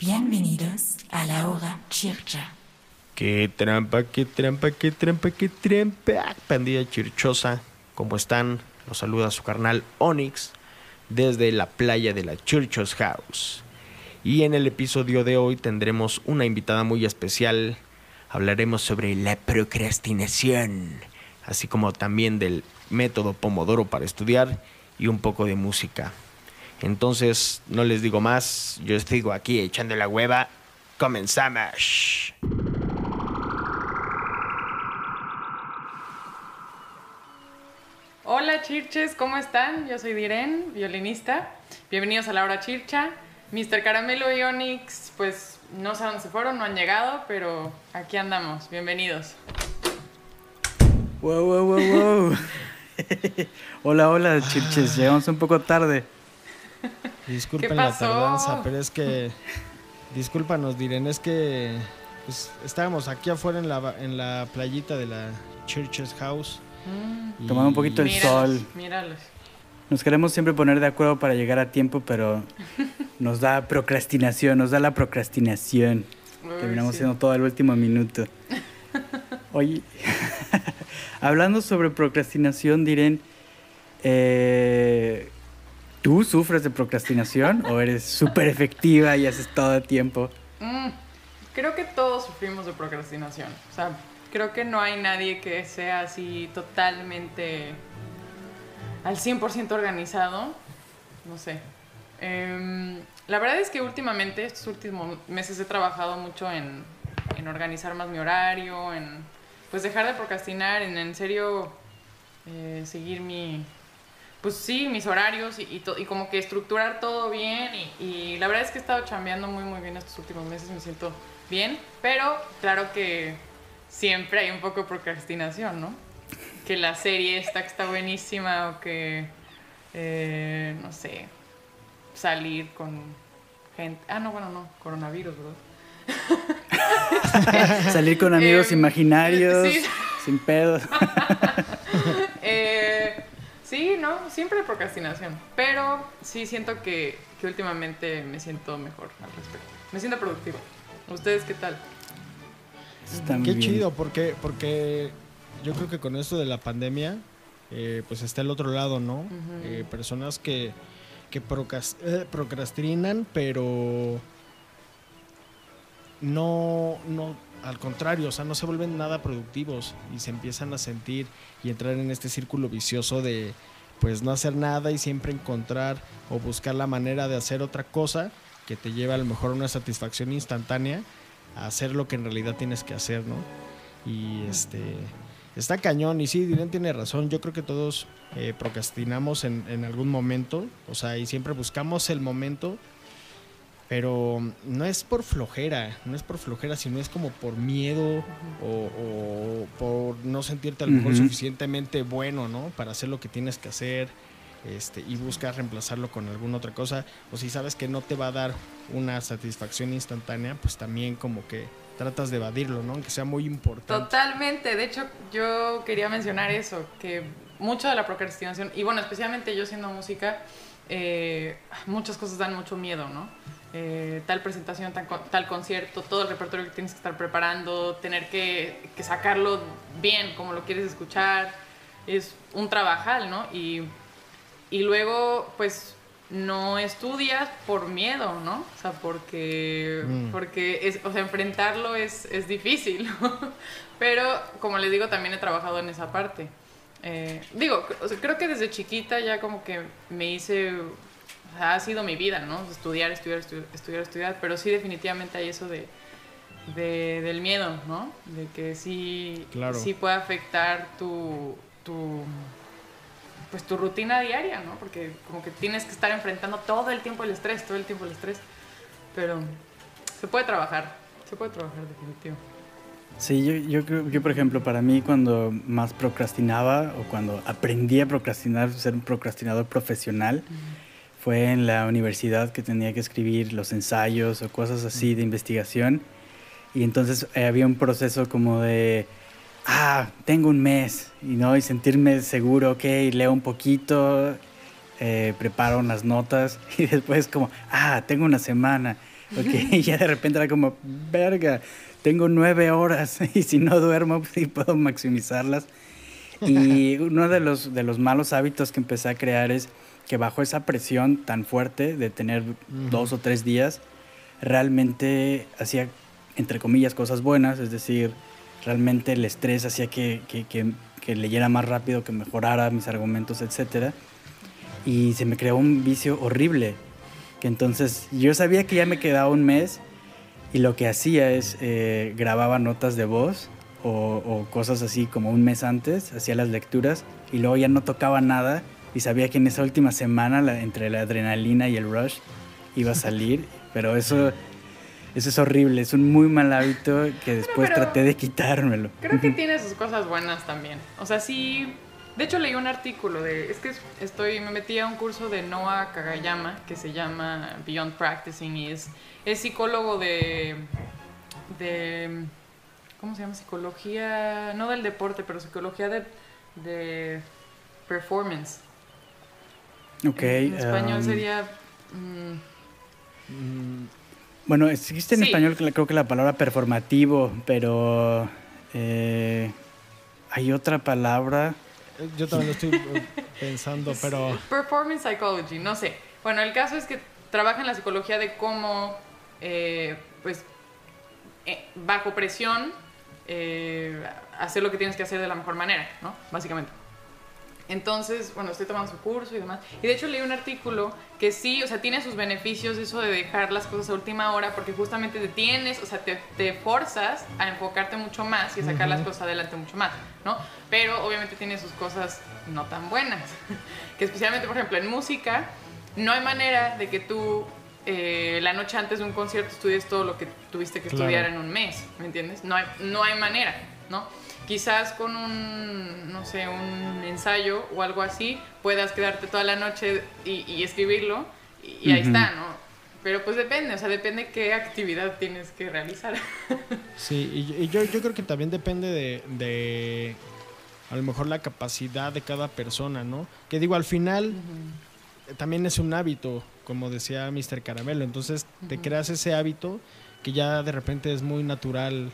Bienvenidos a la hora chircha. Qué trampa, qué trampa, qué trampa, qué trampa. Pandilla chirchosa, ¿cómo están? Los saluda su carnal Onyx desde la playa de la Churchos House. Y en el episodio de hoy tendremos una invitada muy especial. Hablaremos sobre la procrastinación, así como también del método Pomodoro para estudiar y un poco de música. Entonces, no les digo más, yo sigo aquí echando la hueva. Comenzamos. Hola chirches, ¿cómo están? Yo soy Diren, violinista. Bienvenidos a la hora chircha. Mr. Caramelo y Onyx, pues no sé a dónde se fueron, no han llegado, pero aquí andamos. Bienvenidos. Wow, wow, wow, wow. hola, hola, chirches. Llegamos un poco tarde. Disculpen ¿Qué la tardanza, pero es que. Discúlpanos, Diren, es que. Pues, estábamos aquí afuera en la, en la playita de la Church's House. y- Tomando un poquito el Míralos, sol. Míralos. Nos queremos siempre poner de acuerdo para llegar a tiempo, pero nos da procrastinación, nos da la procrastinación. Uy, Terminamos sí. siendo todo el último minuto. Oye, hablando sobre procrastinación, Diren, eh, ¿tú sufres de procrastinación o eres súper efectiva y haces todo el tiempo? Mm, creo que todos sufrimos de procrastinación. O sea, creo que no hay nadie que sea así totalmente al 100% organizado. No sé. Em, la verdad es que últimamente, estos últimos meses he trabajado mucho en, organizar más mi horario, en pues dejar de procrastinar, en en serio eh, seguir mi, pues sí, mis horarios y, y, como que estructurar todo bien. Y, y la verdad es que he estado chambeando muy, muy bien estos últimos meses, me siento bien. Pero claro que siempre hay un poco de procrastinación, ¿no? Que la serie esta que está buenísima o que, eh, no sé, salir con gente. Ah, no, bueno, no, coronavirus, ¿verdad? Salir con amigos Em, imaginarios, sí. sin pedos. Eh, sí, no, siempre procrastinación. Pero sí siento que, que últimamente me siento mejor al respecto. Me siento productiva. ¿Ustedes qué tal? Está Qué bien. chido, porque, porque yo creo que con esto de la pandemia, eh, pues está el otro lado, ¿no? Eh, personas que, que eh, procrastinan, pero no, no, al contrario, o sea, no se vuelven nada productivos y se empiezan a sentir y entrar en este círculo vicioso de pues no hacer nada y siempre encontrar o buscar la manera de hacer otra cosa que te lleve a lo mejor una satisfacción instantánea a hacer lo que en realidad tienes que hacer, ¿no? Y este está cañón y sí, Diren tiene razón, yo creo que todos eh, procrastinamos en, en algún momento, o sea, y siempre buscamos el momento pero no es por flojera, no es por flojera, sino es como por miedo o, o por no sentirte a lo mejor suficientemente bueno, ¿no? Para hacer lo que tienes que hacer este, y buscas reemplazarlo con alguna otra cosa. O si sabes que no te va a dar una satisfacción instantánea, pues también como que tratas de evadirlo, ¿no? Aunque sea muy importante. Totalmente. De hecho, yo quería mencionar eso, que mucho de la procrastinación, y bueno, especialmente yo siendo música, eh, muchas cosas dan mucho miedo, ¿no? Eh, tal presentación, tal, con- tal concierto, todo el repertorio que tienes que estar preparando, tener que, que sacarlo bien como lo quieres escuchar, es un trabajal, ¿no? Y, y luego, pues, no estudias por miedo, ¿no? O sea, porque, Mm. porque es, o sea, enfrentarlo es, es difícil, ¿no? Pero, como les digo, también he trabajado en esa parte. Eh, digo, o sea, creo que desde chiquita ya como que me hice, o sea, ha sido mi vida, ¿no? Estudiar, estudiar, estudiar, estudiar, estudiar, pero sí definitivamente hay eso de, de- del miedo, ¿no? De que sí, Claro. sí puede afectar tu, tu, pues tu rutina diaria, ¿no? Porque como que tienes que estar enfrentando todo el tiempo el estrés, todo el tiempo el estrés, pero se puede trabajar, se puede trabajar definitivo. Sí, yo, yo creo que, por ejemplo, para mí cuando más procrastinaba o cuando aprendí a procrastinar, ser un procrastinador profesional, fue en la universidad que tenía que escribir los ensayos o cosas así de investigación. Y entonces eh, había un proceso como de, ah, tengo un mes, y, ¿no? y sentirme seguro, ok, leo un poquito, eh, preparo unas notas, y después como, ah, tengo una semana, Porque ya de repente era como, verga, tengo nueve horas y si no duermo, sí puedo maximizarlas. Y uno de los, de los malos hábitos que empecé a crear es que bajo esa presión tan fuerte de tener dos o tres días, realmente hacía, entre comillas, cosas buenas, es decir, realmente el estrés hacía que, que, que, que leyera más rápido, que mejorara mis argumentos, etc. Y se me creó un vicio horrible, que entonces yo sabía que ya me quedaba un mes y lo que hacía es eh, grababa notas de voz o, o, cosas así como un mes antes, hacía las lecturas y luego ya no tocaba nada y sabía que en esa última semana la, entre la adrenalina y el rush iba a salir, pero eso, eso es horrible, es un muy mal hábito que después traté de quitármelo. Creo que tiene sus cosas buenas también. O sea, sí, de hecho leí un artículo de, es que estoy, me metí a un curso de Noah Kagayama que se llama Beyond Practicing y es, es psicólogo de, de, ¿cómo se llama? Psicología, no del deporte, pero psicología de, de performance. Ok. En, en español um, sería... Mmm, bueno, existe en Sí. español creo que la palabra performativo, pero eh, hay otra palabra. Eh, Yo también lo estoy eh, pensando, pero Performance psychology, no sé. Bueno, el caso es que trabaja en la psicología de cómo, eh, pues, eh, bajo presión, eh, hacer lo que tienes que hacer de la mejor manera, ¿no? Básicamente. Entonces, bueno, estoy tomando su curso y demás. Y de hecho leí un artículo que sí, o sea, tiene sus beneficios eso de dejar las cosas a última hora porque justamente te tienes, o sea, te, te forzas a enfocarte mucho más y a sacar las cosas adelante mucho más, ¿no? Pero obviamente tiene sus cosas no tan buenas. que especialmente, por ejemplo, en música, no hay manera de que tú eh, la noche antes de un concierto estudies todo lo que tuviste que Claro. estudiar en un mes, ¿me entiendes? No hay, no hay manera, ¿no? Quizás con un, no sé, un ensayo o algo así, puedas quedarte toda la noche y, y escribirlo y, y ahí está, ¿no? Pero pues depende, o sea, depende qué actividad tienes que realizar. sí, y, y yo, yo creo que también depende de, de a lo mejor la capacidad de cada persona, ¿no? Que digo, al final también es un hábito, como decía Mr. Caramelo, entonces te creas ese hábito que ya de repente es muy natural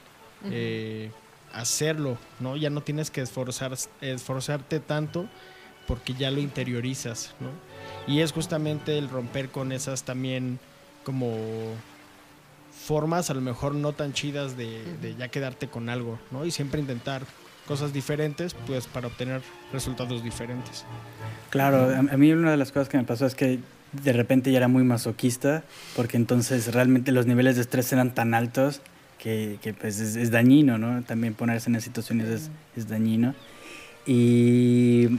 eh, hacerlo, ¿no? Ya no tienes que esforzar, esforzarte tanto porque ya lo interiorizas, ¿no? Y es justamente el romper con esas también como formas a lo mejor no tan chidas de, de ya quedarte con algo, ¿no? Y siempre intentar cosas diferentes, pues para obtener resultados diferentes. Claro, a, a mí una de las cosas que me pasó es que de repente ya era muy masoquista, porque entonces realmente los niveles de estrés eran tan altos que, que, pues es, es dañino, ¿no? También ponerse en esas situaciones es, es dañino. Y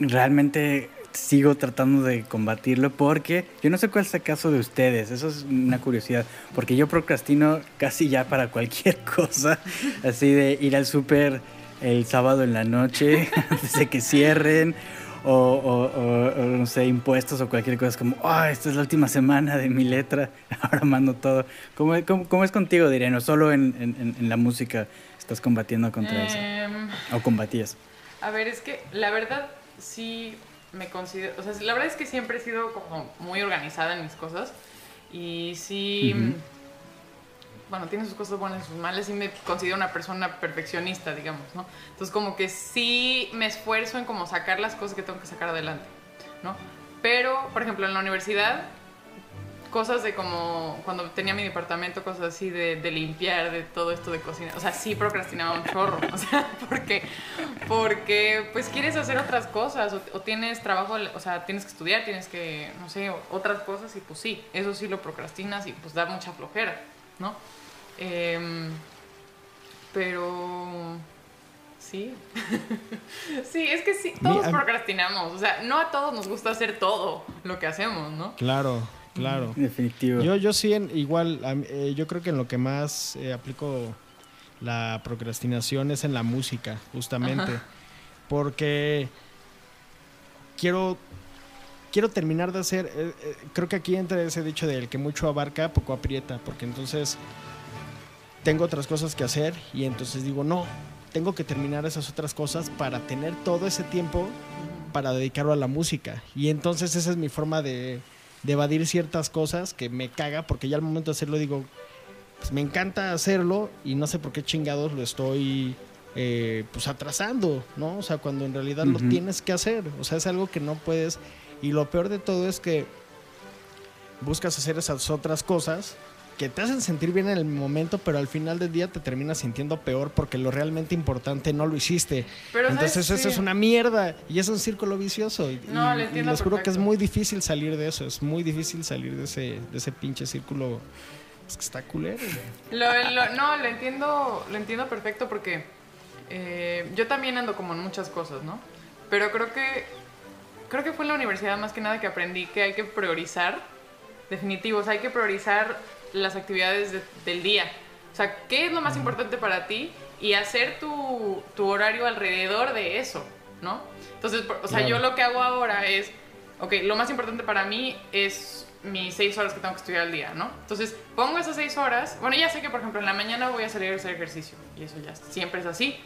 realmente sigo tratando de combatirlo porque yo no sé cuál es el caso de ustedes, eso es una curiosidad, porque yo procrastino casi ya para cualquier cosa, así de ir al súper el sábado en la noche antes de que cierren. O, o- o- o, no sé, impuestos o cualquier cosa, es como, ah, esta es la última semana de mi letra, ahora mando todo. ¿Cómo, cómo, cómo es contigo, diría? No solo en, en- en la música estás combatiendo contra eso, Em, o combatías. A ver, es que la verdad sí me considero, o sea, la verdad es que siempre he sido como muy organizada en mis cosas y sí. Bueno, tiene sus cosas buenas y sus malas y me considero una persona perfeccionista, digamos, ¿no? Entonces como que sí me esfuerzo en como sacar las cosas que tengo que sacar adelante, ¿no? Pero, por ejemplo, en la universidad cosas de como cuando tenía mi departamento, cosas así de, de limpiar, de todo esto de cocina. O sea, sí procrastinaba un chorro. O sea, porque, porque pues quieres hacer otras cosas o, o tienes trabajo, o sea, tienes que estudiar, tienes que, no sé, otras cosas y pues sí, eso sí lo procrastinas y pues da mucha flojera, ¿no? Em, pero... Sí. sí, es que sí, todos Mi- procrastinamos. O sea, no a todos nos gusta hacer todo lo que hacemos, ¿no? Claro, claro. Definitivo. Yo, yo sí, en- igual, eh, yo creo que en lo que más eh, aplico la procrastinación es en la música, justamente. Ajá. Porque quiero, quiero terminar de hacer, eh, eh, creo que aquí entra ese dicho de el que mucho abarca, poco aprieta, porque entonces tengo otras cosas que hacer y entonces digo, no, tengo que terminar esas otras cosas para tener todo ese tiempo para dedicarlo a la música. Y entonces esa es mi forma de, de evadir ciertas cosas que me caga porque ya al momento de hacerlo digo, pues me encanta hacerlo y no sé por qué chingados lo estoy eh, pues atrasando, ¿no? O sea, cuando en realidad lo Ujú. tienes que hacer, o sea, es algo que no puedes y lo peor de todo es que buscas hacer esas otras cosas que te hacen sentir bien en el momento, pero al final del día te terminas sintiendo peor porque lo realmente importante no lo hiciste. Pero, ¿sabes Entonces eso es una mierda y es un círculo vicioso. Y, No, y entiendo les juro que es muy difícil salir de eso, es muy difícil salir de ese, de ese pinche círculo que está culero. güey. Lo- lo- no, lo entiendo, lo entiendo perfecto porque eh, yo también ando como en muchas cosas, ¿no? Pero creo que creo que fue en la universidad más que nada que aprendí que hay que priorizar, definitivo, o sea, hay que priorizar las actividades de- del día. O sea, ¿qué es lo más importante para ti? Y hacer tu, tu horario alrededor de eso, ¿no? Entonces, o sea, Claro. yo lo que hago ahora es, ok, lo más importante para mí es mis seis horas que tengo que estudiar al día, ¿no? Entonces, pongo esas seis horas, bueno, ya sé que, por ejemplo, en la mañana voy a salir a hacer ejercicio, y eso ya siempre es así.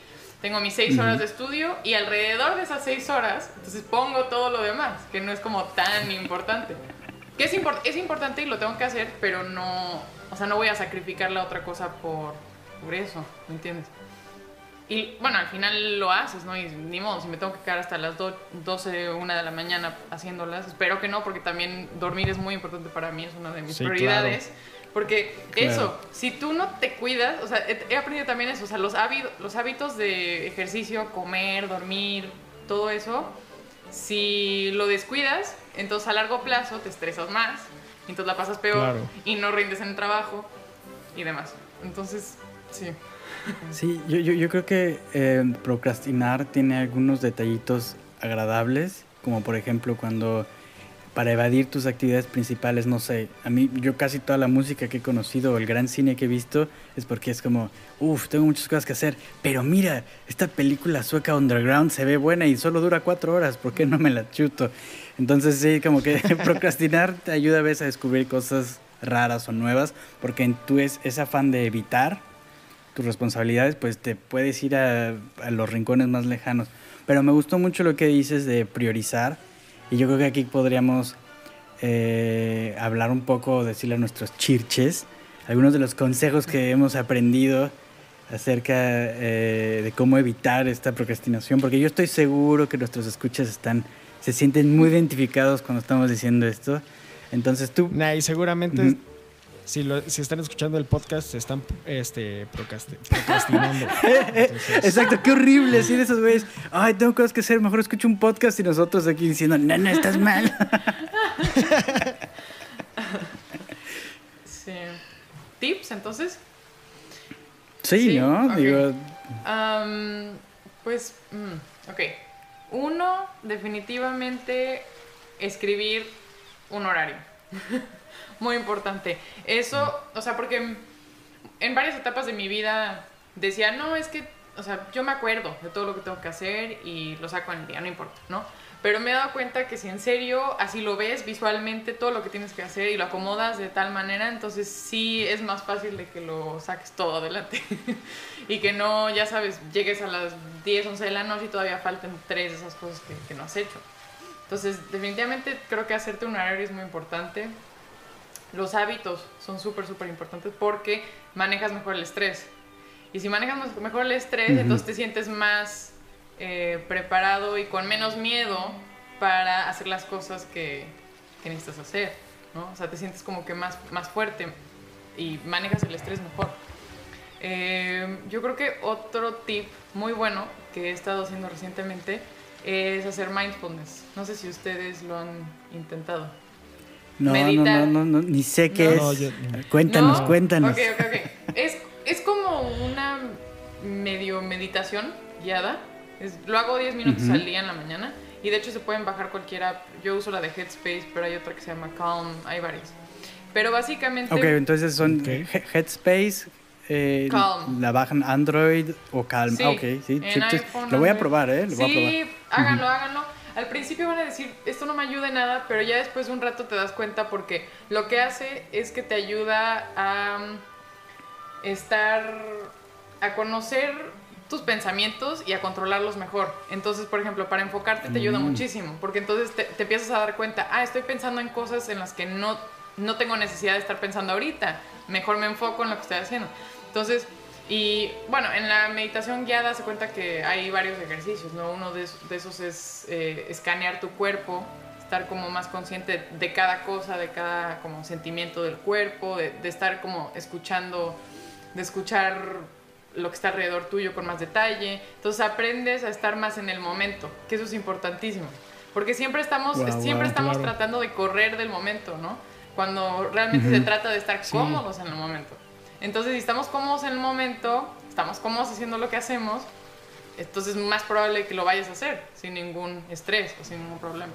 Tengo mis seis horas de estudio y alrededor de esas seis horas, entonces pongo todo lo demás, que no es como tan importante. Que es, impor- es importante y lo tengo que hacer, pero no, o sea, no voy a sacrificar la otra cosa por, por eso, ¿me entiendes? Y bueno, al final lo haces, ¿no? Y ni modo, si me tengo que quedar hasta las do- 12, 1 de la mañana haciéndolas, espero que no, porque también dormir es muy importante para mí, es una de mis Sí, prioridades. Porque Claro. eso, si tú no te cuidas, o sea, he, he aprendido también eso, o sea, los, hábitos, los hábitos de ejercicio, comer, dormir, todo eso, si lo descuidas, entonces a largo plazo te estresas más, y entonces la pasas peor Claro. y no rindes en el trabajo y demás. Entonces, sí. Sí, yo, yo, yo creo que eh, procrastinar tiene algunos detallitos agradables, como por ejemplo cuando para evadir tus actividades principales, no sé, a mí yo casi toda la música que he conocido, el gran cine que he visto, es porque es como, uff, tengo muchas cosas que hacer, pero mira, esta película sueca Underground se ve buena y solo dura cuatro horas, ¿por qué no me la chuto? Entonces sí, como que procrastinar te ayuda a veces a descubrir cosas raras o nuevas, porque en tu es, ese afán de evitar tus responsabilidades, pues te puedes ir a, a los rincones más lejanos. Pero me gustó mucho lo que dices de priorizar y yo creo que aquí podríamos eh, hablar un poco, decirle a nuestros chirches, algunos de los consejos que hemos aprendido acerca eh, de cómo evitar esta procrastinación, porque yo estoy seguro que nuestros escuchas están, se sienten muy identificados cuando estamos diciendo esto. Entonces tú, Nah, y seguramente si, lo- si están escuchando el podcast se están este, procrasti- procrastinando. Entonces, Exacto, qué horrible decir esos güeyes. Ay, tengo cosas que hacer, mejor escucho un podcast y nosotros aquí diciendo, no, no, estás mal. Sí. ¿Tips entonces? Sí, Sí, ¿no? ok. Digo, pues, mm, ok. Uno, definitivamente escribir un horario. Muy importante. Eso, o sea, porque en varias etapas de mi vida decía, no, es que, o sea, yo me acuerdo de todo lo que tengo que hacer y lo saco en el día, no importa, ¿no? Pero me he dado cuenta que si en serio así lo ves visualmente todo lo que tienes que hacer y lo acomodas de tal manera, entonces sí es más fácil de que lo saques todo adelante. y que no, ya sabes, llegues a las 10, 11 de la noche y todavía falten tres de esas cosas que, que no has hecho. Entonces, definitivamente creo que hacerte un horario es muy importante. Los hábitos son súper, súper importantes porque manejas mejor el estrés. Y si manejas mejor el estrés, Ujú. entonces te sientes más eh, preparado y con menos miedo para hacer las cosas que, que necesitas hacer. ¿no? O sea, te sientes como que más, más fuerte y manejas el estrés mejor. Eh, yo creo que otro tip muy bueno que he estado haciendo recientemente es hacer mindfulness. No sé si ustedes lo han intentado. no, no, meditar. no, no, no, ni sé qué No, es. yo- Cuéntanos, ¿No? cuéntanos. Ok, ok, ok. Es, es como una medio meditación guiada. Es- lo hago 10 minutos al día en la mañana. Y de hecho se pueden bajar cualquiera. Yo uso la de Headspace, pero hay otra que se llama Calm. Hay varias. Pero básicamente... Ok, entonces son Headspace, eh, Calm. la bajan Android o Calm. Sí, Ah, ok, sí, en iPhone, Lo voy a probar, ¿eh? Lo voy a probar. Sí, háganlo, háganlo. Al principio van a decir, esto no me ayuda en nada, pero ya después de un rato te das cuenta porque lo que hace es que te ayuda a mm, estar, a conocer tus pensamientos y a controlarlos mejor. Entonces, por ejemplo, para enfocarte te ayuda Mm. muchísimo, porque entonces te, te empiezas a dar cuenta, ah, estoy pensando en cosas en las que no, no tengo necesidad de estar pensando ahorita, mejor me enfoco en lo que estoy haciendo. Entonces, y bueno, en la meditación guiada se cuenta que hay varios ejercicios, ¿no? Uno de, esos- de esos es eh, escanear tu cuerpo, estar como más consciente de cada cosa, de cada como sentimiento del cuerpo, de, de estar como escuchando, de escuchar lo que está alrededor tuyo con más detalle. Entonces aprendes a estar más en el momento, que eso es importantísimo. Porque siempre estamos, siempre estamos claro. tratando de correr del momento, ¿no? Cuando realmente se trata de estar Sí. cómodos en el momento. Entonces, si estamos cómodos en el momento, estamos cómodos haciendo lo que hacemos, entonces es más probable que lo vayas a hacer sin ningún estrés o sin ningún problema.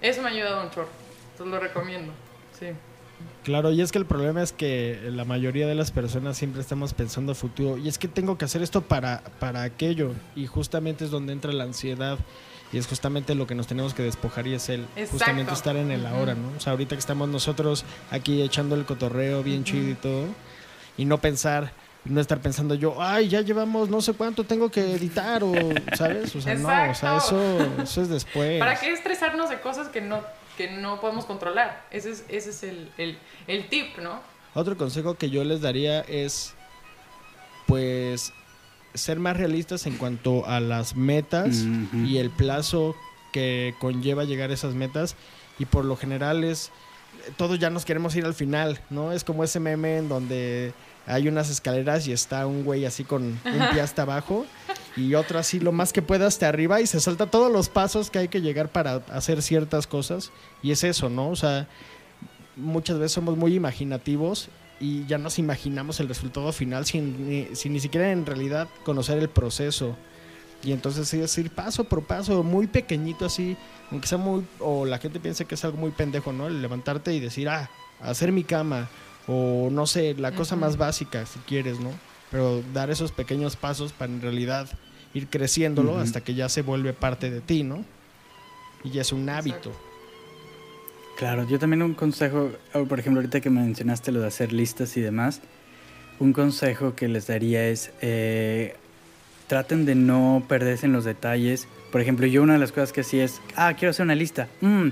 Eso me ha ayudado un chorro. Entonces lo recomiendo. Sí. Claro, y es que el problema es que la mayoría de las personas siempre estamos pensando a futuro. Y es que tengo que hacer esto para, para aquello. Y justamente es donde entra la ansiedad. Y es justamente lo que nos tenemos que despojar y es el Exacto. justamente estar en el ahora, ¿no? O sea, ahorita que estamos nosotros aquí echando el cotorreo bien chido y todo. Y no pensar, no estar pensando yo, ay, ya llevamos no sé cuánto tengo que editar o, ¿sabes? O sea, no, o sea, eso, eso es después. ¿Para qué estresarnos de cosas que no, que no podemos controlar? Ese es, ese es el, el, el tip, ¿no? Otro consejo que yo les daría es, pues, ser más realistas en cuanto a las metas y el plazo que conlleva llegar a esas metas. Y por lo general es, todos ya nos queremos ir al final, ¿no? Es como ese meme en donde hay unas escaleras y está un güey así con un pie hasta abajo y otro así lo más que pueda hasta arriba y se salta todos los pasos que hay que llegar para hacer ciertas cosas. Y es eso, ¿no? O sea, muchas veces somos muy imaginativos y ya nos imaginamos el resultado final sin ni, sin ni siquiera en realidad conocer el proceso. Y entonces es ir paso por paso, muy pequeñito así, aunque sea muy, o la gente piense que es algo muy pendejo, ¿no? El levantarte y decir, ah, hacer mi cama, o no sé, la cosa más básica, si quieres, ¿no? Pero dar esos pequeños pasos para en realidad ir creciéndolo hasta que ya se vuelve parte de ti, ¿no? Y ya es un hábito. Claro, yo también un consejo, por ejemplo, ahorita que mencionaste lo de hacer listas y demás, un consejo que les daría es eh, traten de no perderse en los detalles. Por ejemplo, yo una de las cosas que hacía es, ah, quiero hacer una lista. Mm,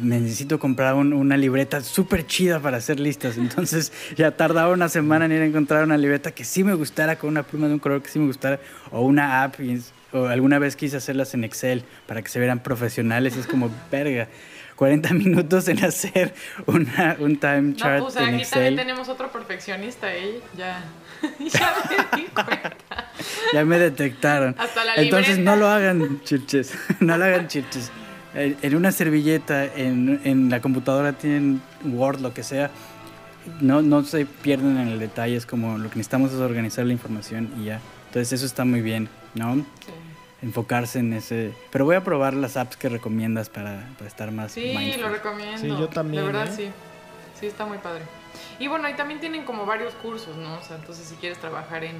necesito comprar un- una libreta súper chida para hacer listas. Entonces ya tardaba una semana en ir a encontrar una libreta que sí me gustara, con una pluma de un color que sí me gustara, o una app. y- o alguna vez quise hacerlas en Excel para que se vieran profesionales. y es como, verga. 40 minutos en hacer una, un time No, chart pues en aquí también tenemos otro perfeccionista, ¿eh? Ya, ya me di cuenta. Ya me detectaron. Hasta la Entonces no lo hagan, chirches. No lo hagan, chirches. En en una servilleta, en, en la computadora tienen Word, lo que sea. No, no se pierden en el detalle. Es como lo que necesitamos es organizar la información y ya. Entonces eso está muy bien, ¿no? Sí. Enfocarse en ese... Pero voy a probar las apps que recomiendas para, para estar más Sí, mindful. lo recomiendo. Sí, yo también, De verdad, ¿eh? sí. Sí, está muy padre. Y bueno, y también tienen como varios cursos, ¿no? O sea, entonces si quieres trabajar en,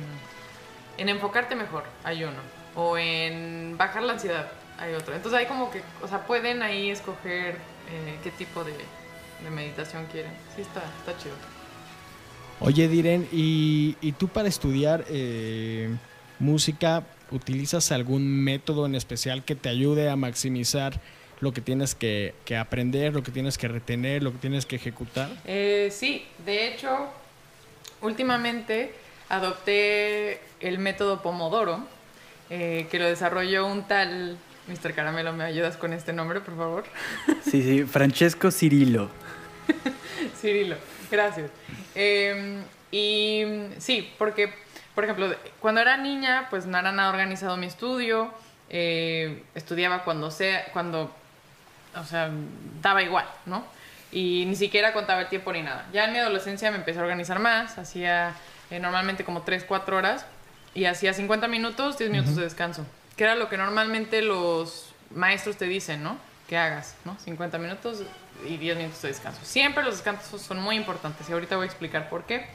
en enfocarte mejor, hay uno. O en bajar la ansiedad, hay otro. Entonces hay como que, o sea, pueden ahí escoger eh, qué tipo de, de meditación quieren. Sí, está, está chido. Oye, Diren, ¿y, y tú para estudiar eh, música utilizas algún método en especial que te ayude a maximizar lo que tienes que, que aprender, lo que tienes que retener, lo que tienes que ejecutar? Eh, sí, de hecho, últimamente adopté el método Pomodoro, eh, que lo desarrolló un tal... Mr. Caramelo, ¿me ayudas con este nombre, por favor? Sí, sí. Francesco Cirilo. Cirilo, gracias. Eh, y sí, porque, por ejemplo, cuando era niña, pues no era nada organizado mi estudio. eh, estudiaba cuando sea, cuando, o sea, daba igual, ¿no? Y ni siquiera contaba el tiempo ni nada. Ya en mi adolescencia me empecé a organizar más, hacía eh, normalmente como 3, 4 horas y hacía 50 minutos, 10 minutos de descanso, que era lo que normalmente los maestros te dicen, ¿no? Que hagas, ¿no? 50 minutos y 10 minutos de descanso. Siempre los descansos son muy importantes y ahorita voy a explicar por qué.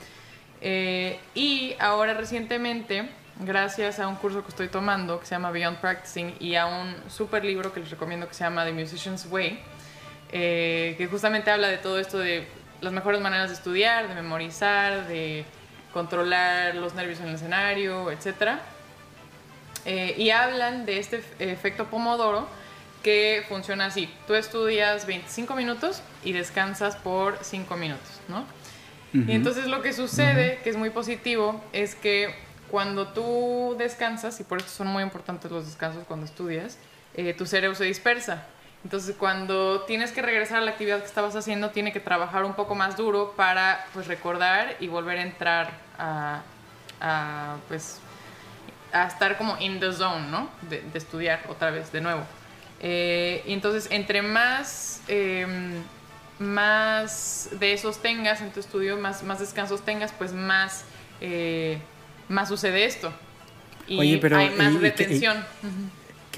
Eh, y ahora recientemente, gracias a un curso que estoy tomando que se llama Beyond Practicing y a un super libro que les recomiendo que se llama The Musician's Way, eh, que justamente habla de todo esto de las mejores maneras de estudiar, de memorizar, de controlar los nervios en el escenario, etc. eh, y hablan de este efecto Pomodoro que funciona así. Tú estudias 25 minutos y descansas por 5 minutos, ¿no? Y entonces lo que sucede, que es muy positivo, es que cuando tú descansas, y por eso son muy importantes los descansos cuando estudias, eh, tu cerebro se dispersa. Entonces, cuando tienes que regresar a la actividad que estabas haciendo, tiene que trabajar un poco más duro para pues, recordar y volver a entrar a, pues, a estar como in the zone, ¿no? De, estudiar otra vez, de nuevo. Eh, y entonces, entre más, em, más de esos tengas en tu estudio, más, más descansos tengas, pues más, eh, más sucede esto. Y hay más retención.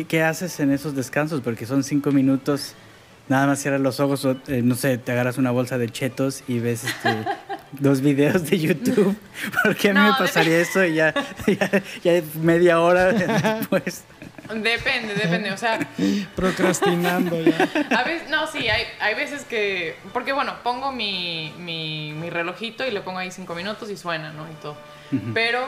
¿Qué, haces en esos descansos? Porque son cinco minutos, nada más cierras los ojos, eh, no sé, te agarras una bolsa de chetos y ves este, dos videos de YouTube. Porque a mí me pasaría eso y ya, ya, media hora después. Depende, depende, o sea... Procrastinando ya. A veces, no, sí, hay, hay veces que... Porque bueno, pongo mi, mi, mi relojito y le pongo ahí cinco minutos y suena, ¿no? Y todo. Pero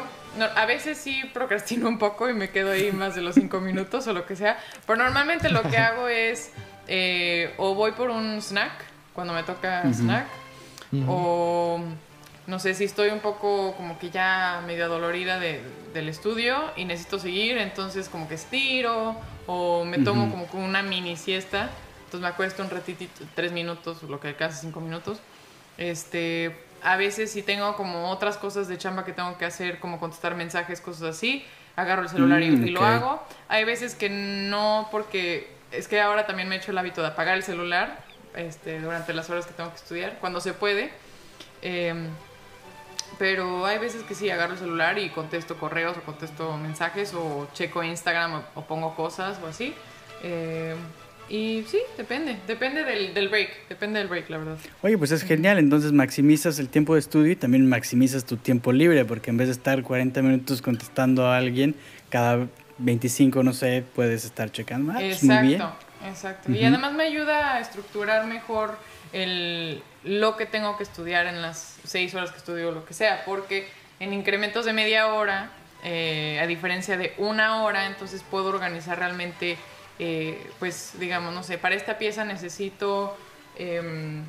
a veces sí procrastino un poco y me quedo ahí más de los cinco minutos o lo que sea. Pero normalmente lo que hago es eh, o voy por un snack cuando me toca snack o no sé si estoy un poco como que ya medio dolorida del estudio y necesito seguir, entonces como que estiro o me tomo como una mini siesta. Entonces me acuesto un ratitito, tres minutos, lo que alcanza cinco minutos. Este, a veces si tengo como otras cosas de chamba que tengo que hacer, como contestar mensajes, cosas así, agarro el celular y, mm, lo hago. Hay veces que no, porque es que ahora también me he hecho el hábito de apagar el celular este, durante las horas que tengo que estudiar, cuando se puede. Em, pero hay veces que sí, agarro el celular y contesto correos o contesto mensajes o checo Instagram o, pongo cosas o así. Eh, y sí, depende, depende del, del, break, depende del break, la verdad. Oye, pues es genial, entonces maximizas el tiempo de estudio y también maximizas tu tiempo libre, porque en vez de estar 40 minutos contestando a alguien, cada 25, no sé, puedes estar checando. Ah, exacto, muy bien. Exacto. Y además me ayuda a estructurar mejor el, lo que tengo que estudiar en las 6 horas que estudio o lo que sea, porque en incrementos de media hora, eh, a diferencia de una hora, entonces puedo organizar realmente eh, pues digamos, no sé, para esta pieza necesito em,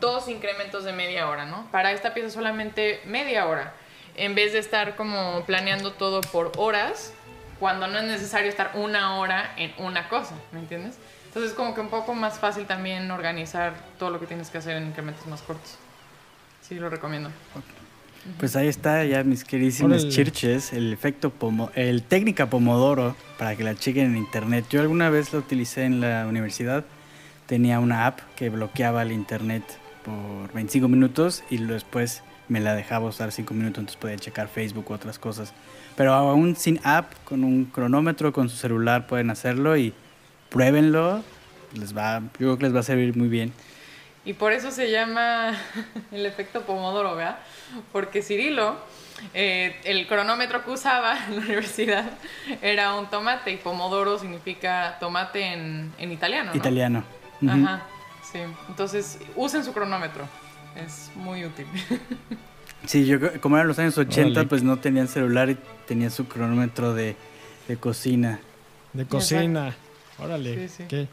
dos incrementos de media hora, ¿no? Para esta pieza solamente media hora, en vez de estar como planeando todo por horas, cuando no es necesario estar una hora en una cosa, ¿me entiendes? Entonces es como que un poco más fácil también organizar todo lo que tienes que hacer en incrementos más cortos. Sí, lo recomiendo. Pues ahí está ya mis queridísimos chirches, el efecto pomo, el técnica pomodoro para que la chequen en internet. Yo alguna vez lo utilicé en la universidad. Tenía una app que bloqueaba el internet por 25 minutos y después me la dejaba usar 5 minutos, entonces podía checar Facebook u otras cosas. Pero aún sin app, con un cronómetro, con su celular pueden hacerlo y pruébenlo. Les va, yo creo que les va a servir muy bien. Y por eso se llama el efecto Pomodoro, ¿verdad? Porque Cirilo, eh, el cronómetro que usaba en la universidad era un tomate y Pomodoro significa tomate en, italiano. ¿no? Italiano. Ajá, sí. Entonces, usen su cronómetro. Es muy útil. Sí, yo como eran los años 80, pues no tenían celular y tenían su cronómetro de, cocina. De cocina. Órale, Qué,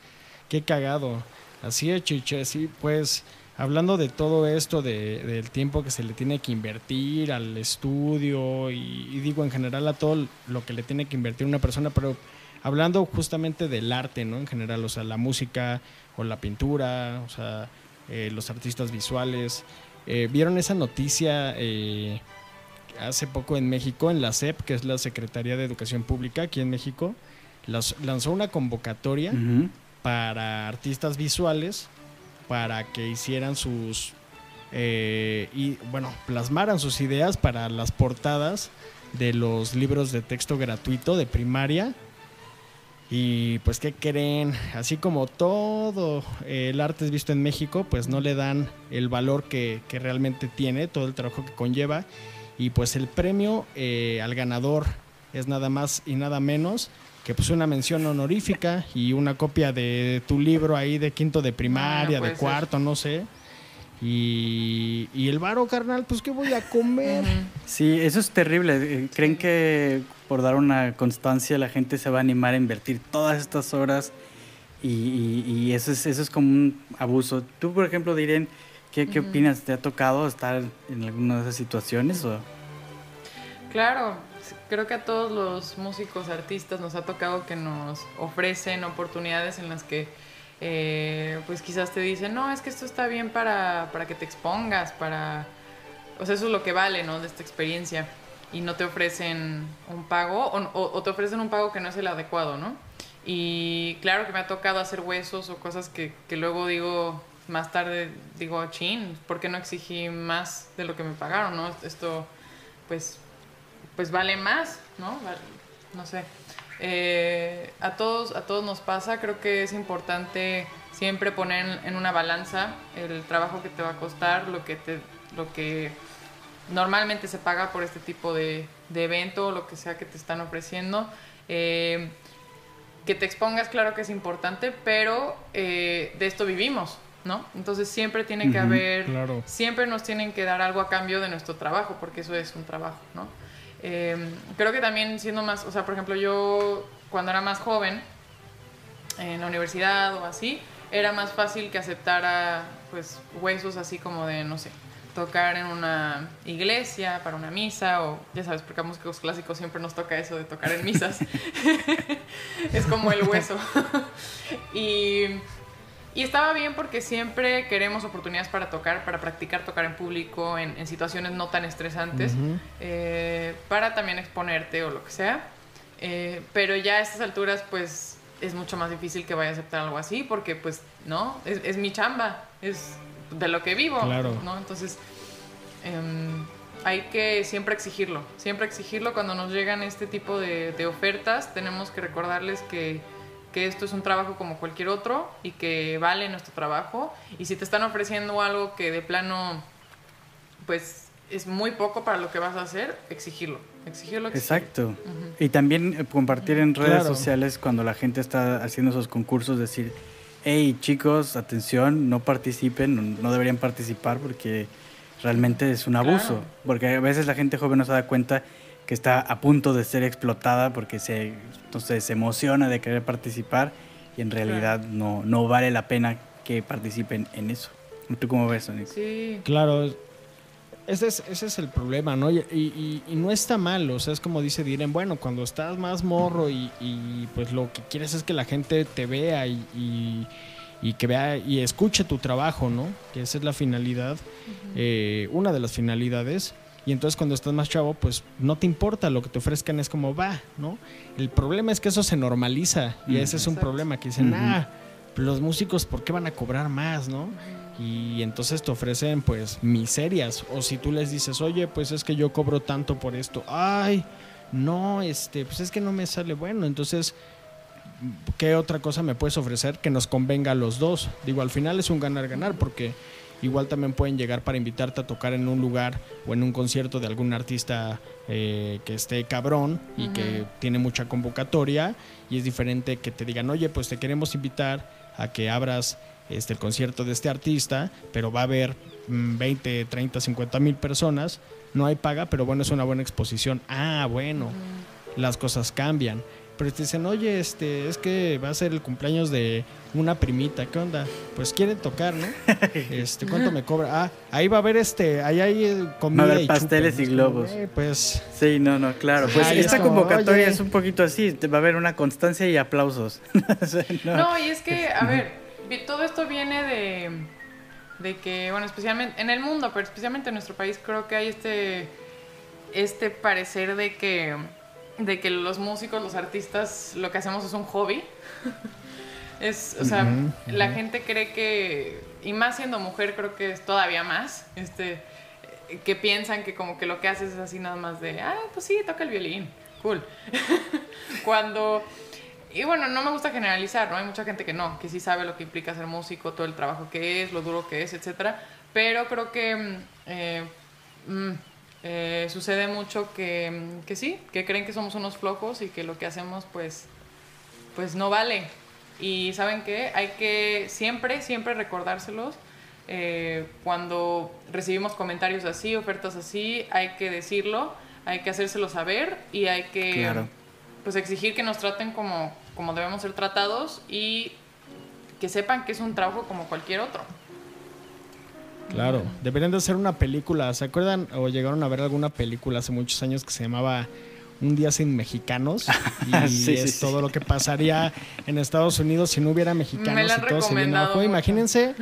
qué cagado. Así es, Chiche, sí, pues hablando de todo esto, de, del tiempo que se le tiene que invertir al estudio y, digo en general a todo lo que le tiene que invertir una persona, pero hablando justamente del arte, ¿no? En general, o sea, la música o la pintura, o sea, eh, los artistas visuales. Eh, ¿Vieron esa noticia eh, hace poco en México, en la SEP, que es la Secretaría de Educación Pública aquí en México? lanzó una convocatoria para artistas visuales para que hicieran sus eh, y bueno plasmaran sus ideas para las portadas de los libros de texto gratuito de primaria y pues qué creen así como todo el arte es visto en México pues no le dan el valor que, realmente tiene todo el trabajo que conlleva y pues el premio eh, al ganador es nada más y nada menos que pues una mención honorífica y una copia de tu libro ahí de quinto de primaria, de cuarto, no sé. Y, y el varo, carnal, pues ¿qué voy a comer? Sí, eso es terrible. Eh, ¿Creen que por dar una constancia la gente se va a animar a invertir todas estas horas? Y, y- y eso, es, eso es como un abuso. Tú, por ejemplo, Diren, ¿qué, qué opinas? ¿Te ha tocado estar en alguna de esas situaciones? O? Claro, creo que a todos los músicos, artistas nos ha tocado que nos ofrecen oportunidades en las que eh, pues quizás te dicen, no, es que esto está bien para, para que te expongas, para... O sea, eso es lo que vale, ¿no? De esta experiencia. Y no te ofrecen un pago o, te ofrecen un pago que no es el adecuado, ¿no? Y claro que me ha tocado hacer huesos o cosas que, luego digo, más tarde digo, chin, ¿por qué no exigí más de lo que me pagaron, no? Esto, pues, pues vale más, ¿no? No sé. Eh, a, todos, a todos nos pasa, creo que es importante siempre poner en, una balanza el trabajo que te va a costar, lo que, te, lo que normalmente se paga por este tipo de, de evento o lo que sea que te están ofreciendo. Eh, que te expongas, claro que es importante, pero eh, de esto vivimos, ¿no? Entonces siempre tiene que haber, claro. siempre nos tienen que dar algo a cambio de nuestro trabajo, porque eso es un trabajo, ¿no? Eh, creo que también siendo más, o sea, por ejemplo, yo cuando era más joven, en la universidad o así, era más fácil que aceptara, pues, huesos así como de, no sé, tocar en una iglesia para una misa o, ya sabes, porque a músicos clásicos siempre nos toca eso de tocar en misas. es como el hueso. y, y estaba bien porque siempre queremos oportunidades para tocar, para practicar tocar en público, en, en situaciones no tan estresantes, eh, para también exponerte o lo que sea. Eh, pero ya a estas alturas, pues es mucho más difícil que vaya a aceptar algo así porque, pues, no, es, es mi chamba, es de lo que vivo, Claro. ¿no? Entonces, em, hay que siempre exigirlo, siempre exigirlo cuando nos llegan este tipo de, de ofertas, tenemos que recordarles que, que esto es un trabajo como cualquier otro y que vale nuestro trabajo y si te están ofreciendo algo que de plano, pues es muy poco para lo que vas a hacer, exigirlo, exigirlo. exigirlo. Exacto. Y también eh, compartir en redes Claro. sociales cuando la gente está haciendo esos concursos, decir, hey chicos, atención, no participen, no, no deberían participar porque realmente es un abuso. Claro. Porque a veces la gente joven no se da cuenta que está a punto de ser explotada porque se, entonces, se emociona de querer participar y en realidad no, no vale la pena que participen en eso. ¿Tú cómo ves, Sonic? Sí, Claro, ese es, ese es el problema, ¿no? Y, y- y no está mal, o sea, es como dice Diren, bueno, cuando estás más morro y, y, pues lo que quieres es que la gente te vea y, y- y que vea y escuche tu trabajo, ¿no? Que esa es la finalidad, eh, una de las finalidades. Y entonces cuando estás más chavo, pues no te importa lo que te ofrezcan, es como va, ¿no? El problema es que eso se normaliza y ese es un Exacto. problema que dicen, ah, los músicos, ¿por qué van a cobrar más, no? Y entonces te ofrecen pues miserias. O si tú les dices, oye, pues es que yo cobro tanto por esto. Ay, no, este, pues es que no me sale bueno. Entonces, ¿qué otra cosa me puedes ofrecer que nos convenga a los dos? Digo, al final es un ganar-ganar porque igual también pueden llegar para invitarte a tocar en un lugar o en un concierto de algún artista eh, que esté cabrón y que tiene mucha convocatoria y es diferente que te digan, oye, pues te queremos invitar a que abras este, el concierto de este artista, pero va a haber mm, 20, 30, 50 mil personas, no hay paga, pero bueno, es una buena exposición. Ah, bueno, las cosas cambian. Pero te dicen, oye, este, es que va a ser el cumpleaños de una primita, ¿qué onda? Pues quieren tocar, ¿no? Este, ¿cuánto me cobra? Ah, ahí va a haber este, ahí hay eh, comida Va a haber y pasteles y globos. "Güey, pues Sí, no, no, claro. Pues es esta como, convocatoria oye. es un poquito así, te va a haber una constancia y aplausos. No. No, y es que, a ver, todo esto viene de, de que, bueno, especialmente en el mundo, pero especialmente en nuestro país, creo que hay este, este parecer de que, de que los músicos, los artistas, lo que hacemos es un hobby. Es, o sea, la gente cree que, y más siendo mujer, creo que es todavía más, este, que piensan que como que lo que haces es así nada más de, ah, pues sí, toca el violín, cool. Cuando, y bueno, no me gusta generalizar, ¿no? Hay mucha gente que no, que sí sabe lo que implica ser músico, todo el trabajo que es, lo duro que es, etcétera. Pero creo que mm, eh, mm, eh, sucede mucho que, mm, que sí, que creen que somos unos flojos y que lo que hacemos, pues, pues no vale. Y saben qué, hay que siempre, siempre recordárselos eh, cuando recibimos comentarios así, ofertas así, hay que decirlo, hay que hacérselo saber y hay que Claro. pues exigir que nos traten como, como debemos ser tratados y que sepan que es un trabajo como cualquier otro. Claro, deberían de hacer una película. ¿Se acuerdan o llegaron a ver alguna película hace muchos años que se llamaba Un día sin mexicanos? Y Sí, es sí. todo lo que pasaría en Estados Unidos si no hubiera Me mexicanos la han y todo se viene abajo. Imagínense,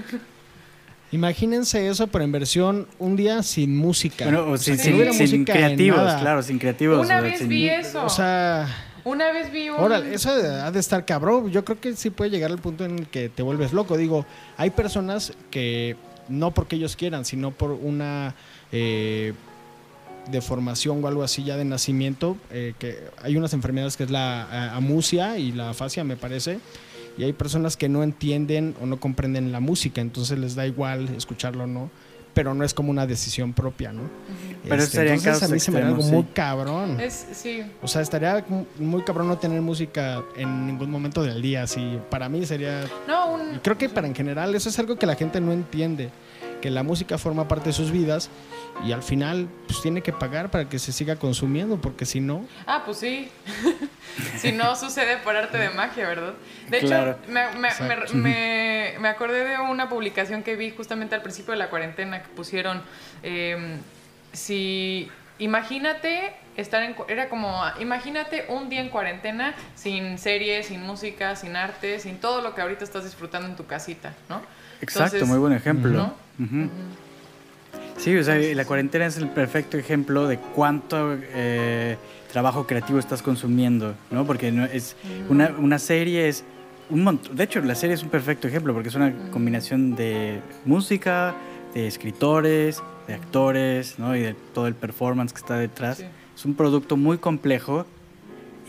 imagínense eso, pero en versión Un día sin música. Bueno, o O sea, sin, sin- no sin música creativos, claro, sin creativos. Una o sea, vez sin- vi eso. O sea, Una vez vi un... órale, eso ha de estar cabrón. Yo creo que sí puede llegar al punto en el que te vuelves loco. Digo, hay personas que no porque ellos quieran, sino por una eh, deformación o algo así ya de nacimiento, eh, que hay unas enfermedades que es la eh, amusia y la afasia, me parece. Y hay personas que no entienden o no comprenden la música, entonces les da igual escucharlo o no, pero no es como una decisión propia, ¿no? Pero Este, serían entonces a mí se me da algo extremos, muy cabrón. Es, sí, O sea, estaría mu- muy cabrón no tener música en ningún momento del día. Así, para mí sería. no, un... Creo que para en general eso es algo que la gente no entiende. Que la música forma parte de sus vidas y al final pues tiene que pagar para que se siga consumiendo, porque si no. Ah, pues sí. si no sucede por arte de magia, ¿verdad? De Claro. hecho, me, me, me, me- me acordé de una publicación que vi justamente al principio de la cuarentena que pusieron, eh, si, imagínate estar en, era como, imagínate un día en cuarentena sin series, sin música, sin arte, sin todo lo que ahorita estás disfrutando en tu casita, ¿no? Exacto, Entonces, muy buen ejemplo. Sí, o sea, la cuarentena es el perfecto ejemplo de cuánto eh, trabajo creativo estás consumiendo, ¿no? Porque no es una, una serie es un montón. De hecho, la serie es un perfecto ejemplo porque es una combinación de música, de escritores, de actores, ¿no? Y de todo el performance que está detrás. Sí. Es un producto muy complejo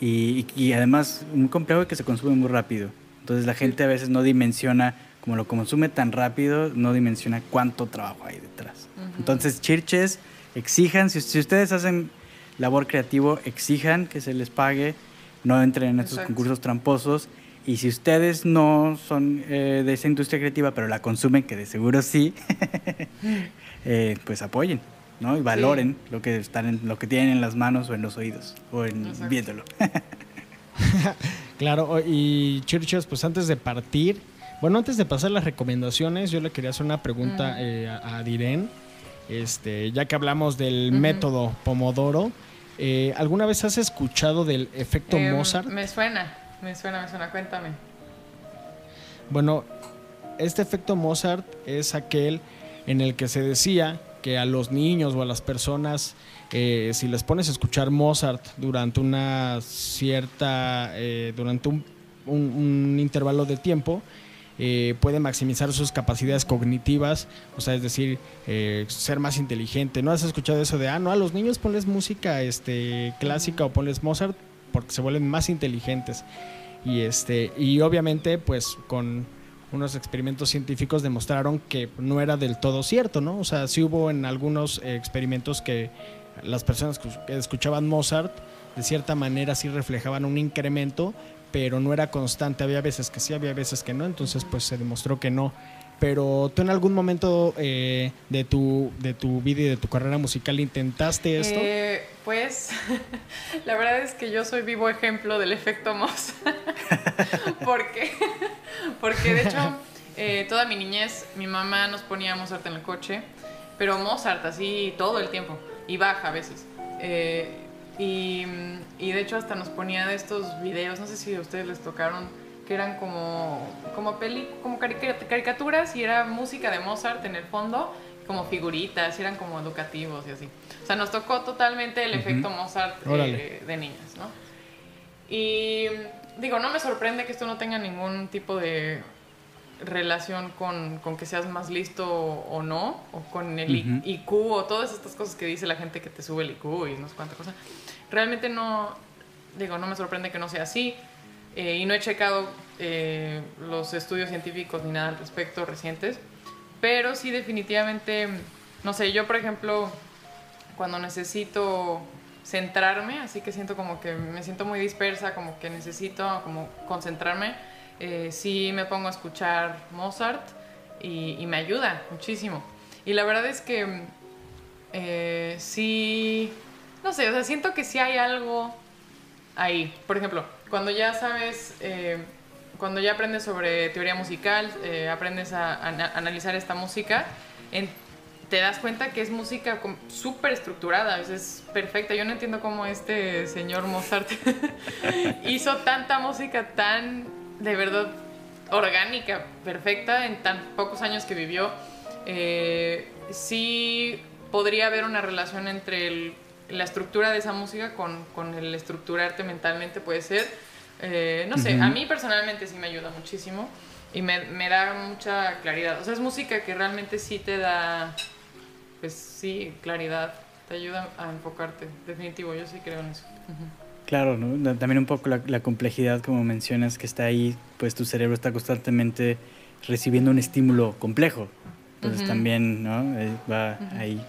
y, y- y además muy complejo y que se consume muy rápido. Entonces la gente a veces no dimensiona, como lo consume tan rápido, no dimensiona cuánto trabajo hay detrás. Entonces, chirches, exijan, si, si ustedes hacen labor creativo, exijan que se les pague, no entren en estos Exacto. concursos tramposos. Y si ustedes no son eh, de esa industria creativa, pero la consumen, que de seguro sí, eh, pues apoyen, ¿no? Y valoren lo que están en, lo que tienen en las manos o en los oídos o en Exacto. viéndolo. Claro, y Churches, pues antes de partir, bueno, antes de pasar las recomendaciones, yo le quería hacer una pregunta eh, a, a Diren. Este, ya que hablamos del método Pomodoro, eh, ¿alguna vez has escuchado del efecto Em, Mozart? Me suena, me suena, me suena, cuéntame. Bueno, este efecto Mozart es aquel en el que se decía que a los niños o a las personas, eh, si les pones a escuchar Mozart durante una cierta, eh, durante un, un- un intervalo de tiempo, eh, puede maximizar sus capacidades cognitivas, o sea, es decir, eh, ser más inteligente. ¿No has escuchado eso de, ah, no, a los niños ponles música este, clásica o ponles Mozart porque se vuelven más inteligentes? Y, este, y obviamente, pues con unos experimentos científicos demostraron que no era del todo cierto, ¿no? O sea, sí hubo en algunos eh, experimentos que las personas que que escuchaban Mozart de cierta manera sí reflejaban un incremento, pero no era constante. Había veces que sí, había veces que no, entonces pues se demostró que no. Pero tú en algún momento eh, de, tu, de tu vida y de tu carrera musical intentaste esto. Eh, pues la verdad es que yo soy vivo ejemplo del efecto Mozart. ¿Por qué? Porque de hecho, eh, toda mi niñez, mi mamá nos ponía Mozart en el coche, pero Mozart así todo el tiempo, y baja a veces. Y, y de hecho hasta nos ponía de estos videos, no sé si a ustedes les tocaron, que eran como, como, peli, como carica- caricaturas y era música de Mozart en el fondo, como figuritas, y eran como educativos y así. O sea, nos tocó totalmente el efecto Mozart eh, de niñas, ¿no? Y digo, no me sorprende que esto no tenga ningún tipo de relación con, con que seas más listo o, no, o con el I- Ujú. IQ o todas estas cosas que dice la gente que te sube el IQ y no sé cuánta cosa. Realmente no, digo, no me sorprende que no sea así. eh, y no he checado eh, los estudios científicos ni nada al respecto recientes, pero sí definitivamente, no sé, yo por ejemplo, cuando necesito centrarme, así que siento como que me siento muy dispersa, como que necesito como concentrarme, eh, sí me pongo a escuchar Mozart y, me ayuda muchísimo. Y la verdad es que eh, sí, no sé, o sea, siento que sí hay algo ahí. Por ejemplo, cuando ya sabes, eh, cuando ya aprendes sobre teoría musical, eh, aprendes a, analizar esta música, te das cuenta que es música súper estructurada, es perfecta. Yo no entiendo cómo este señor Mozart hizo tanta música tan, de verdad, orgánica, perfecta, en tan pocos años que vivió. Eh, sí podría haber una relación entre la estructura de esa música con, con, el estructurarte mentalmente, puede ser. Eh, no sé, a mí personalmente sí me ayuda muchísimo y me, me, da mucha claridad. O sea, es música que realmente sí te da, pues sí, claridad, te ayuda a enfocarte. Definitivo, yo sí creo en eso. Claro, ¿no? también un poco la, la, complejidad, como mencionas, que está ahí, pues tu cerebro está constantemente recibiendo un estímulo complejo. Entonces también, ¿no? Eh, va ahí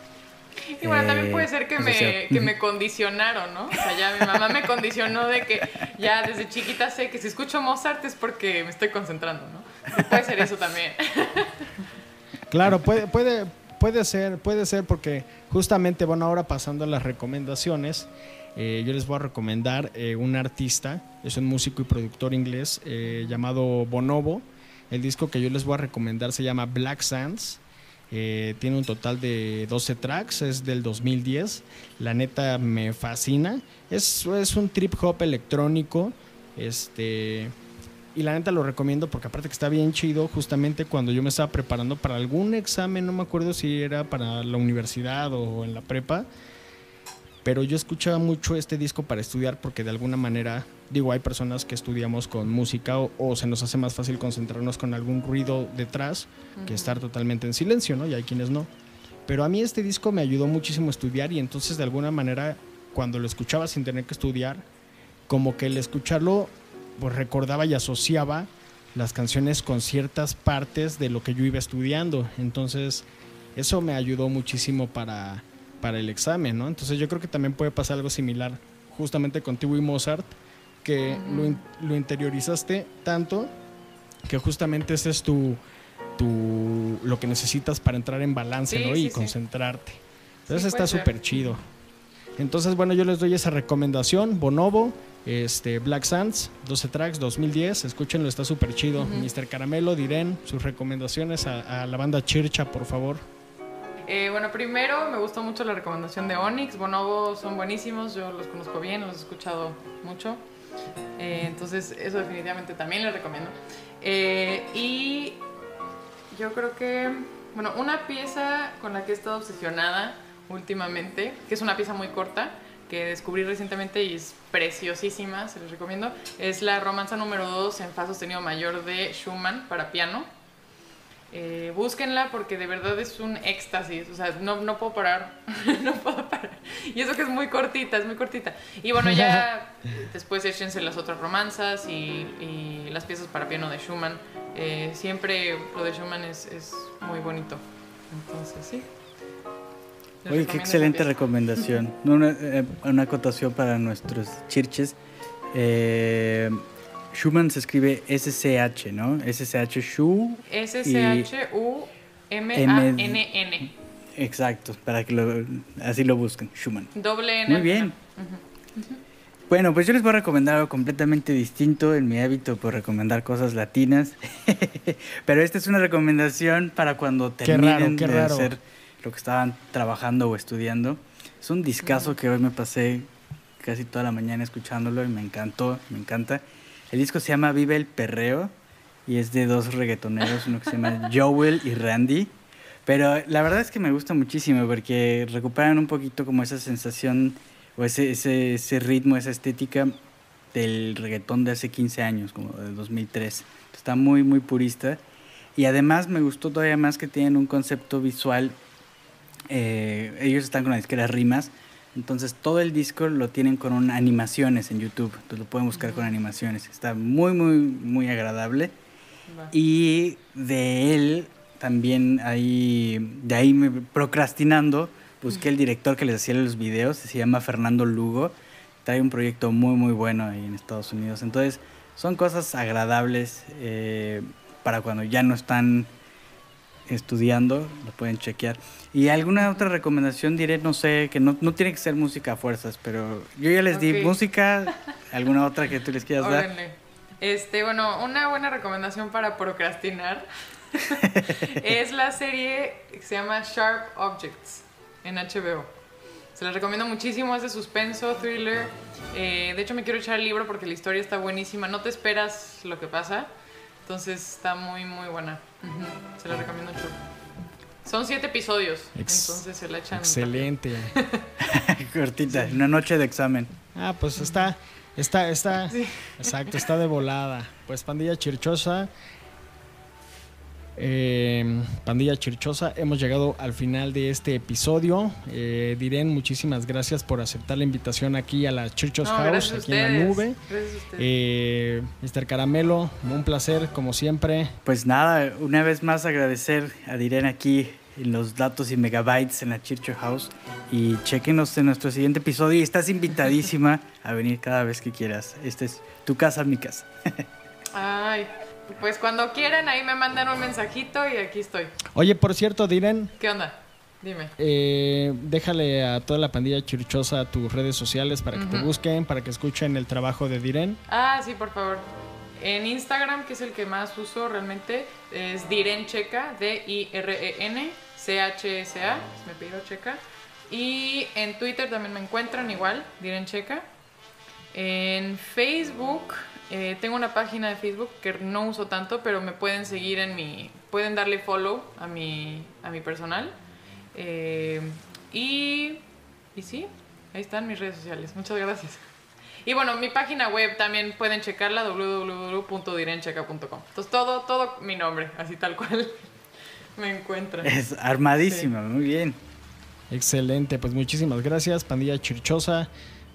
y bueno, también puede ser que me, que me condicionaron, ¿no? O sea, ya mi mamá me condicionó de que ya desde chiquita sé que si escucho Mozart es porque me estoy concentrando, ¿no? puede ser eso también. Claro, puede, puede, puede ser, puede ser porque justamente, bueno, ahora pasando a las recomendaciones, eh, yo les voy a recomendar eh, un artista, es un músico y productor inglés eh, llamado Bonobo. El disco que yo les voy a recomendar se llama Black Sands. Eh, tiene un total de 12 tracks, es del 2010. La neta me fascina. Es, es un trip hop electrónico. Este. Y la neta lo recomiendo porque aparte que está bien chido, justamente cuando yo me estaba preparando para algún examen, no me acuerdo si era para la universidad o en la prepa, pero yo escuchaba mucho este disco para estudiar porque de alguna manera, digo, hay personas que estudiamos con música o, se nos hace más fácil concentrarnos con algún ruido detrás que estar totalmente en silencio, ¿no? Y hay quienes no. Pero a mí este disco me ayudó muchísimo a estudiar y entonces de alguna manera cuando lo escuchaba sin tener que estudiar, como que el escucharlo pues recordaba y asociaba las canciones con ciertas partes de lo que yo iba estudiando. Entonces eso me ayudó muchísimo para para el examen, ¿no? Entonces yo creo que también puede pasar algo similar justamente contigo y Mozart, que lo, interiorizaste tanto que justamente ese es tu, tu, lo que necesitas para entrar en balance, ¿no? y concentrarte. Entonces está súper chido. Entonces, bueno, yo les doy esa recomendación, Bonobo, este, Black Sands, 12 tracks, 2010, escúchenlo, está súper chido. Mr. Caramelo, Diren, sus recomendaciones a, a la banda Chircha, por favor. Eh, bueno, primero me gustó mucho la recomendación de Onyx. Bonobo son buenísimos, yo los conozco bien, los he escuchado mucho. Eh, entonces, eso definitivamente también les recomiendo. Eh, y yo creo que, bueno, una pieza con la que he estado obsesionada últimamente, que es una pieza muy corta, que descubrí recientemente y es preciosísima, se les recomiendo, es la romanza número 2 en fa sostenido mayor de Schumann para piano eh, búsquenla porque de verdad es un éxtasis, o sea, no, no puedo parar, no puedo parar. Y eso que es muy cortita, es muy cortita. Y bueno, ya después échense las otras romanzas y, las piezas para piano de Schumann. Eh, siempre lo de Schumann es, es muy bonito. Entonces, sí. Oye, qué excelente recomendación. Una, eh, una acotación para nuestros chirches. Eh, Schumann se escribe SCH, ¿no? SCH Schu. S-C-H-U-M-A-N-N. Exacto, para que lo, así lo busquen, Schumann. Doble N. Muy bien. Bueno, pues yo les voy a recomendar algo completamente distinto en mi hábito por recomendar cosas latinas. Pero esta es una recomendación para cuando terminen de hacer lo que estaban trabajando o estudiando. Es un discazo que hoy me pasé casi toda la mañana escuchándolo y me encantó, me encanta. El disco se llama Vive el Perreo y es de dos reggaetoneros, uno que se llama Joel y Randy. Pero la verdad es que me gusta muchísimo porque recuperan un poquito como esa sensación o ese, ese, ese ritmo, esa estética del reggaetón de hace 15 años, como de 2003. Está muy, muy purista. Y además me gustó todavía más que tienen un concepto visual. Eh, ellos están con la disquera Rimas, entonces todo el disco lo tienen con animaciones en YouTube. Entonces lo pueden buscar con animaciones. Está muy, muy, muy agradable. Y de él también ahí, de ahí me, procrastinando, busqué el director que les hacía los videos. Se llama Fernando Lugo. Trae un proyecto muy, muy bueno ahí en Estados Unidos. Entonces son cosas agradables eh, para cuando ya no están estudiando, lo pueden chequear. Y alguna otra recomendación diré, no sé, que no, no tiene que ser música a fuerzas, pero yo ya les di Ok. música, alguna otra que tú les quieras dar. Este, bueno, una buena recomendación para procrastinar es la serie que se llama Sharp Objects en HBO. Se la recomiendo muchísimo, es de suspenso, thriller. Eh, de hecho, me quiero echar el libro porque la historia está buenísima. No te esperas lo que pasa. Entonces está muy, muy buena. Se la recomiendo mucho. Son siete episodios, Ex- entonces se la echan. Excelente. Cortita, una noche de examen. Ah, pues está, está, está, Sí. exacto, está de volada. Pues pandilla chirchosa, eh, pandilla chirchosa, hemos llegado al final de este episodio. Eh, Diren, muchísimas gracias por aceptar la invitación aquí a la Chirchos No, House, aquí en la nube. Gracias a ustedes. Eh, Mr. Caramelo, un placer como siempre. Pues nada, una vez más agradecer a Diren aquí en los datos y megabytes en la Churchill House. Y chequenos en nuestro siguiente episodio. Y estás invitadísima a venir cada vez que quieras. Esta es tu casa, mi casa. Ay, pues cuando quieran ahí me mandan un mensajito y aquí estoy. Oye, por cierto, Diren, ¿Qué onda? Dime. Eh, déjale a toda la pandilla chirchosa tus redes sociales para que te busquen, para que escuchen el trabajo de Diren. Ah, sí, por favor. En Instagram, que es el que más uso realmente, es Diren Checa, D-I-R-E-N, C-H-S-A, es mi apellido Checa. Y en Twitter también me encuentran igual, Diren Checa. En Facebook, eh, tengo una página de Facebook que no uso tanto, pero me pueden seguir en mi. Pueden darle follow a mi, a mi personal. Eh, y. Y sí, ahí están mis redes sociales. Muchas gracias. Y bueno, mi página web también pueden checarla, www.direncheca.com. Entonces todo, todo mi nombre, así tal cual me encuentran. Es armadísima, muy bien. Excelente, pues muchísimas gracias, pandilla chirchosa.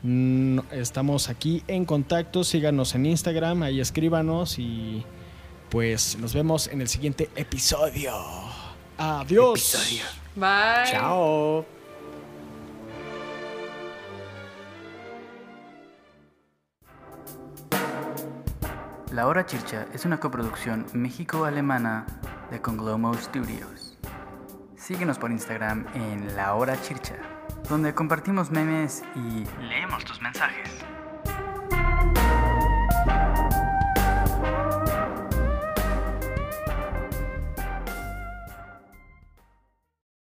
Mm, Estamos aquí en contacto, síganos en Instagram, ahí escríbanos y pues nos vemos en el siguiente episodio. Adiós. Bye. Chao. La Hora Chircha es una coproducción México-Alemana de Conglomo Studios. Síguenos por Instagram en La Hora Chircha, donde compartimos memes y leemos tus mensajes.